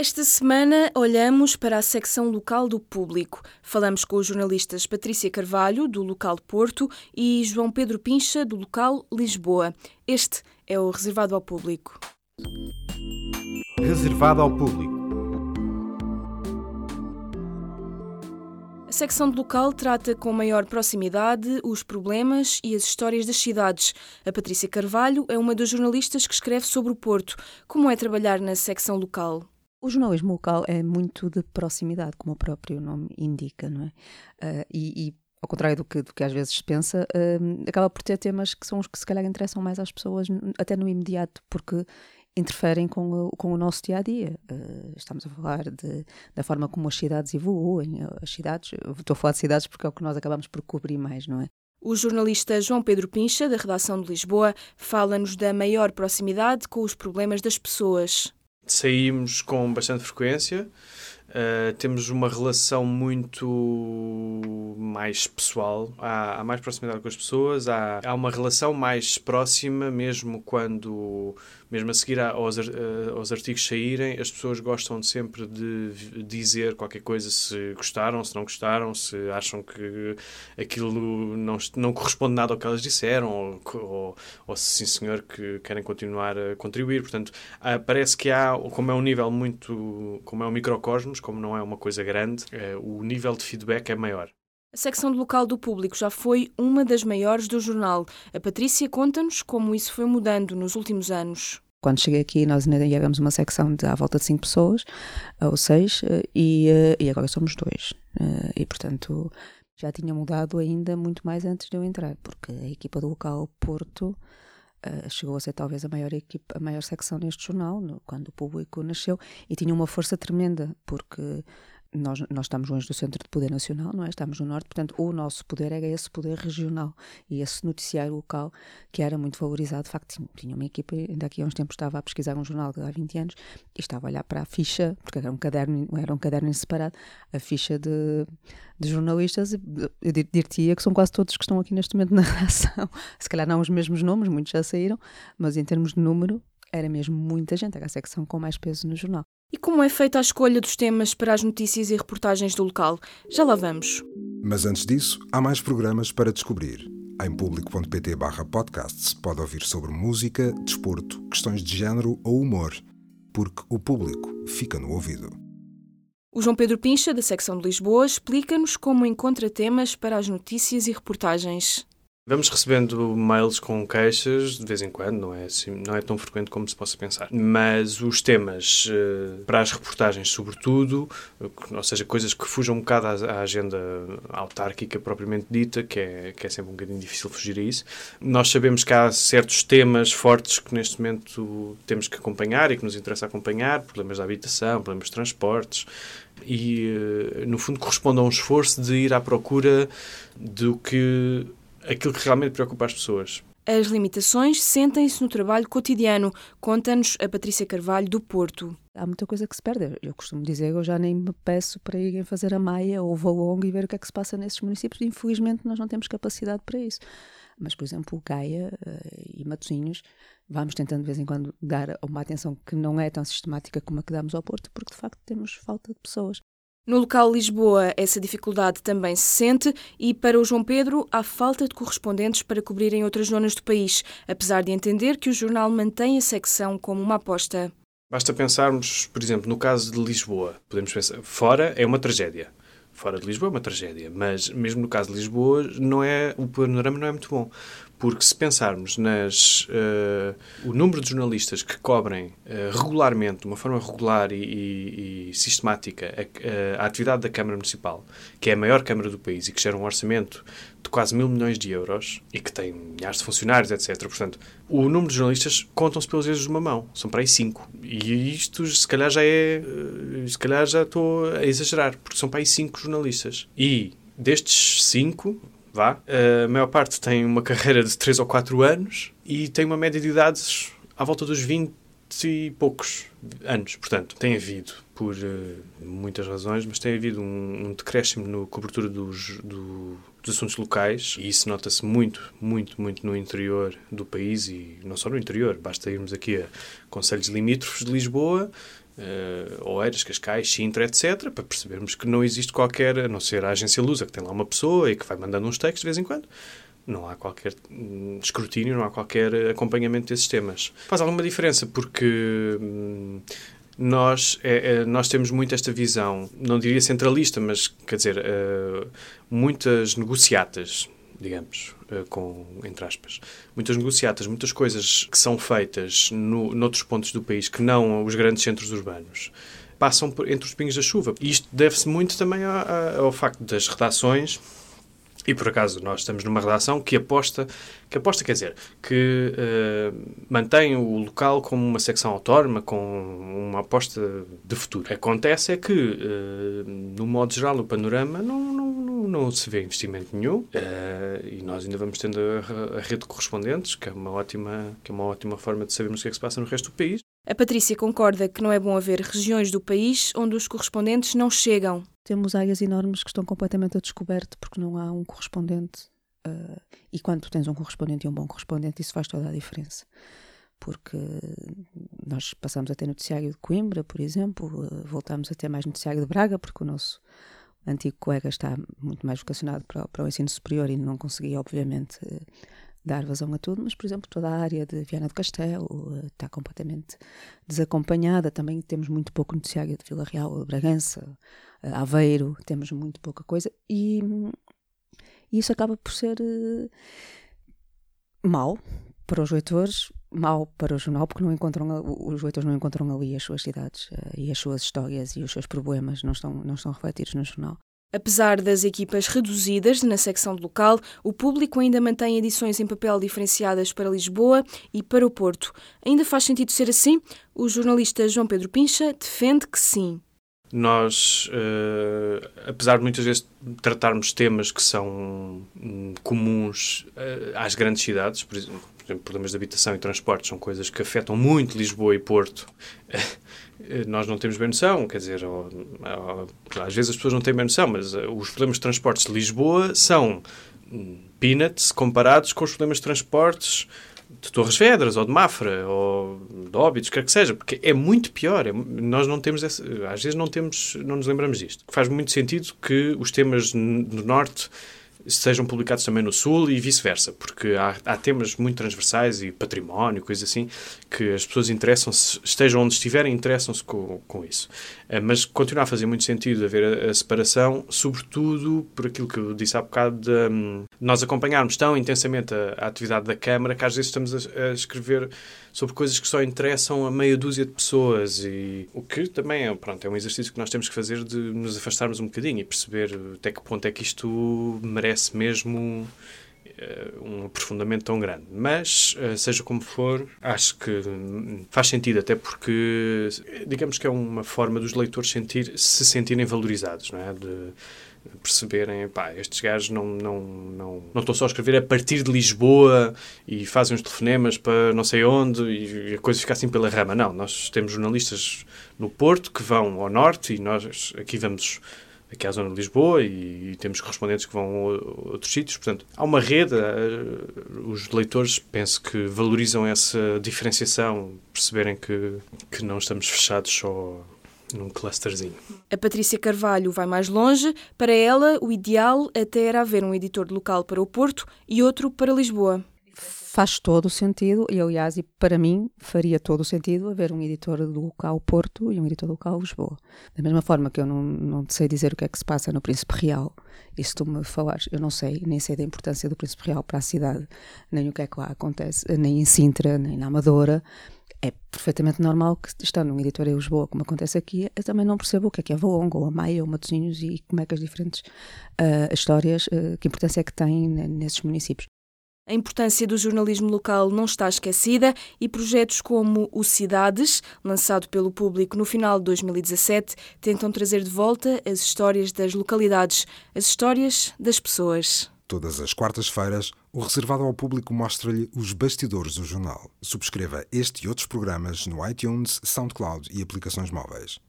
Esta semana olhamos para a secção local do público. Falamos com os jornalistas Patrícia Carvalho, do local Porto, e João Pedro Pincha, do local Lisboa. Este é o Reservado ao Público. Reservado ao Público. A secção de local trata com maior proximidade os problemas e as histórias das cidades. A Patrícia Carvalho é uma das jornalistas que escreve sobre o Porto. Como é trabalhar na secção local? O jornalismo local é muito de proximidade, como o próprio nome indica, não é? Uh, e, e, ao contrário do que, do que às vezes se pensa, uh, acaba por ter temas que são os que se calhar interessam mais às pessoas, até no imediato, porque interferem com o, com o nosso dia a dia. Uh, estamos a falar de, da forma como as cidades evoluem. As cidades, estou a falar de cidades porque é o que nós acabamos por cobrir mais, não é? O jornalista João Pedro Pincha, da redação de Lisboa, fala-nos da maior proximidade com os problemas das pessoas saímos com bastante frequência. Uh, temos uma relação muito mais pessoal, há, há, mais proximidade com as pessoas, há, há uma relação mais próxima, mesmo quando mesmo a seguir aos, aos artigos saírem, as pessoas gostam sempre de dizer qualquer coisa, se gostaram, se não gostaram, se acham que aquilo não, não corresponde nada ao que elas disseram, ou, ou, ou se sim senhor que querem continuar a contribuir. Portanto, parece que há, como é um nível muito, como é um microcosmos, como não é uma coisa grande, é, o nível de feedback é maior. A secção de local do público já foi uma das maiores do jornal. A Patrícia conta-nos como isso foi mudando nos últimos anos. Quando cheguei aqui, nós ainda éramos uma secção de à volta de cinco pessoas, ou seis, e, eh, e agora somos dois. Eh, e, portanto, já tinha mudado ainda muito mais antes de eu entrar, porque a equipa do local Porto uh, chegou a ser talvez a maior equipa, a maior secção neste jornal, no, quando o público nasceu, e tinha uma força tremenda, porque nós, nós estamos longe do centro de poder nacional, não é? Estamos no norte, portanto, o nosso poder era esse poder regional e esse noticiário local que era muito valorizado. De facto, tinha uma equipa, ainda aqui há uns tempos estava a pesquisar um jornal de há 20 anos e estava a olhar para a ficha, porque era um caderno, era um caderno separado, a ficha de, de jornalistas. Eu diria que são quase todos que estão aqui neste momento na redação. Se calhar não os mesmos nomes, muitos já saíram, mas em termos de número, era mesmo muita gente, era a secção com mais peso no jornal. E como é feita a escolha dos temas para as notícias e reportagens do local? Já lá vamos. Mas antes disso, há mais programas para descobrir. Em público.pt podcasts pode ouvir sobre música, desporto, questões de género ou humor, porque o público fica no ouvido. O João Pedro Pincha, da secção de Lisboa, explica-nos como encontra temas para as notícias e reportagens. Vamos recebendo mails com queixas de vez em quando, não é, assim, não é tão frequente como se possa pensar. Mas os temas uh, para as reportagens, sobretudo, ou seja, coisas que fujam um bocado à, à, agenda autárquica propriamente dita, que é, que é sempre um bocadinho difícil fugir a isso. Nós sabemos que há certos temas fortes que neste momento temos que acompanhar e que nos interessa acompanhar, problemas da habitação, problemas de transportes, e, uh, no fundo, corresponde a um esforço de ir à procura do que aquilo que realmente preocupa as pessoas. As limitações sentem-se no trabalho cotidiano, conta-nos a Patrícia Carvalho, do Porto. Há muita coisa que se perde. Eu costumo dizer, eu já nem me peço para irem fazer a Maia ou o Valongo e ver o que é que se passa nesses municípios. Infelizmente, nós não temos capacidade para isso. Mas, por exemplo, Gaia uh, e Matosinhos, vamos tentando de vez em quando dar uma atenção que não é tão sistemática como a que damos ao Porto, porque de facto temos falta de pessoas. No local Lisboa, essa dificuldade também se sente e, para o João Pedro, há falta de correspondentes para cobrirem outras zonas do país, apesar de entender que o jornal mantém a secção como uma aposta. Basta pensarmos, por exemplo, no caso de Lisboa. Podemos pensar, fora é uma tragédia. Fora de Lisboa é uma tragédia, mas mesmo no caso de Lisboa, não é, o panorama não é muito bom porque se pensarmos nas uh, o número de jornalistas que cobrem uh, regularmente, de uma forma regular e, e, e sistemática, a, a, atividade da Câmara Municipal, que é a maior Câmara do país e que gera um orçamento de quase mil milhões de euros e que tem milhares de funcionários, etc. Portanto, o número de jornalistas contam-se pelos dedos de uma mão. São para aí cinco. E isto, se calhar, já é. Se calhar já estou a exagerar, porque são para aí cinco jornalistas. E destes cinco, vá. A maior parte tem uma carreira de 3 ou 4 anos e tem uma média de idades à volta dos 20 e poucos anos. Portanto, tem havido, por uh, muitas razões, mas tem havido um, um decréscimo na cobertura dos, do, dos assuntos locais e isso nota-se muito, muito, muito no interior do país e não só no interior. Basta irmos aqui a conselhos limítrofes de Lisboa uh, Oeiras, Cascais, Sintra, etc., para percebermos que não existe qualquer, a não ser a agência Lusa, que tem lá uma pessoa e que vai mandando uns textos de vez em quando, não há qualquer hum, escrutínio, não há qualquer acompanhamento desses temas. Faz alguma diferença porque hum, nós, é, é, nós temos muito esta visão, não diria centralista, mas quer dizer, uh, muitas negociatas, digamos, uh, com, entre aspas, muitas negociatas, muitas coisas que são feitas no, noutros pontos do país que não os grandes centros urbanos passam por, entre os pingos da chuva. E isto deve-se muito também ao, ao facto das redações e por acaso nós estamos numa redação que aposta, que aposta quer dizer, que uh, mantém o local como uma secção autónoma, com uma aposta de futuro. Acontece é que, uh, no modo geral, o panorama não, não, se vê investimento nenhum uh, e nós ainda vamos tendo a, a, rede de correspondentes, que é, uma ótima, que é uma ótima forma de sabermos o que é que se passa no resto do país. A Patrícia concorda que não é bom haver regiões do país onde os correspondentes não chegam. Temos áreas enormes que estão completamente a descoberto porque não há um correspondente. Uh, e quando tu tens um correspondente e um bom correspondente, isso faz toda a diferença. Porque nós passamos a ter noticiário de Coimbra, por exemplo, uh, voltamos a ter mais noticiário de Braga, porque o nosso antigo colega está muito mais vocacionado para, para o ensino superior e não conseguia, obviamente, uh, dar vazão a tudo, mas, por exemplo, toda a área de Viana do Castelo uh, está completamente desacompanhada. Também temos muito pouco noticiário de Vila Real, Bragança, uh, Aveiro, temos muito pouca coisa e, e isso acaba por ser uh, mau para os leitores, mau para o jornal, porque não encontram, os leitores não encontram ali as suas cidades e as suas histórias e os seus problemas não estão, não estão refletidos no jornal. Apesar das equipas reduzidas na secção de local, o público ainda mantém edições em papel diferenciadas para Lisboa e para o Porto. Ainda faz sentido ser assim? O jornalista João Pedro Pincha defende que sim. Nós, uh, apesar de muitas vezes tratarmos temas que são um, comuns uh, às grandes cidades, por exemplo, problemas de habitação e transportes são coisas que afetam muito Lisboa e Porto. Eh, nós não temos bem noção, quer dizer, ou, ou, às vezes as pessoas não têm bem noção, mas uh, os problemas de transportes de Lisboa são hum, peanuts comparados com os problemas de transportes de Torres Vedras, ou de Mafra, ou de Óbidos, quer que seja, porque é muito pior. É, nós não temos, essa, às vezes não temos, não nos lembramos disto. Faz muito sentido que os temas do Norte sejam publicados também no Sul e vice-versa, porque há, há, temas muito transversais e património, coisas assim, que as pessoas interessam-se, estejam onde estiverem, interessam-se com, com isso. Eh, mas continua a fazer muito sentido haver a, a, separação, sobretudo por aquilo que eu disse há bocado, de um, nós acompanharmos tão intensamente a, a, atividade da Câmara que às vezes estamos a, a, escrever sobre coisas que só interessam a meia dúzia de pessoas e o que também é, pronto, é um exercício que nós temos que fazer de nos afastarmos um bocadinho e perceber até que ponto é que isto merece mesmo eh, um aprofundamento tão grande. Mas, eh, seja como for, acho que faz sentido, até porque, digamos que é uma forma dos leitores sentir, se sentirem valorizados, não é? De, perceberem, pá, estes gajos não, não, não, não estão só a escrever a partir de Lisboa e fazem os telefonemas para não sei onde e a coisa fica assim pela rama. Não, nós temos jornalistas no Porto que vão ao norte e nós aqui vamos aqui à zona de Lisboa e, e, temos correspondentes que vão a outros sítios. Portanto, há uma rede. Uh, os leitores penso que valorizam essa diferenciação, perceberem que, que não estamos fechados só num clusterzinho. A Patrícia Carvalho vai mais longe. Para ela, o ideal até era haver um editor local para o Porto e outro para Lisboa faz todo o sentido, e aliás, e para mim, faria todo o sentido haver um editor do local Porto e um editor do local Lisboa. Da mesma forma que eu não, não sei dizer o que é que se passa no Príncipe Real, e se tu me falares, eu não sei, nem sei da importância do Príncipe Real para a cidade, nem o que é que lá acontece, nem em Sintra, nem na Amadora, é perfeitamente normal que, estando num editor em Lisboa, como acontece aqui, eu também não percebo o que é que é Valongo, ou a Maia, ou Matosinhos, e como é que as diferentes uh, histórias, uh, que importância é que têm nesses municípios. A importância do jornalismo local não está esquecida e projetos como o Cidades, lançado pelo público no final de 2017, tentam trazer de volta as histórias das localidades, as histórias das pessoas. Todas as quartas-feiras, o reservado ao público mostra-lhe os bastidores do jornal. Subscreva este e outros programas no iTunes, SoundCloud e aplicações móveis.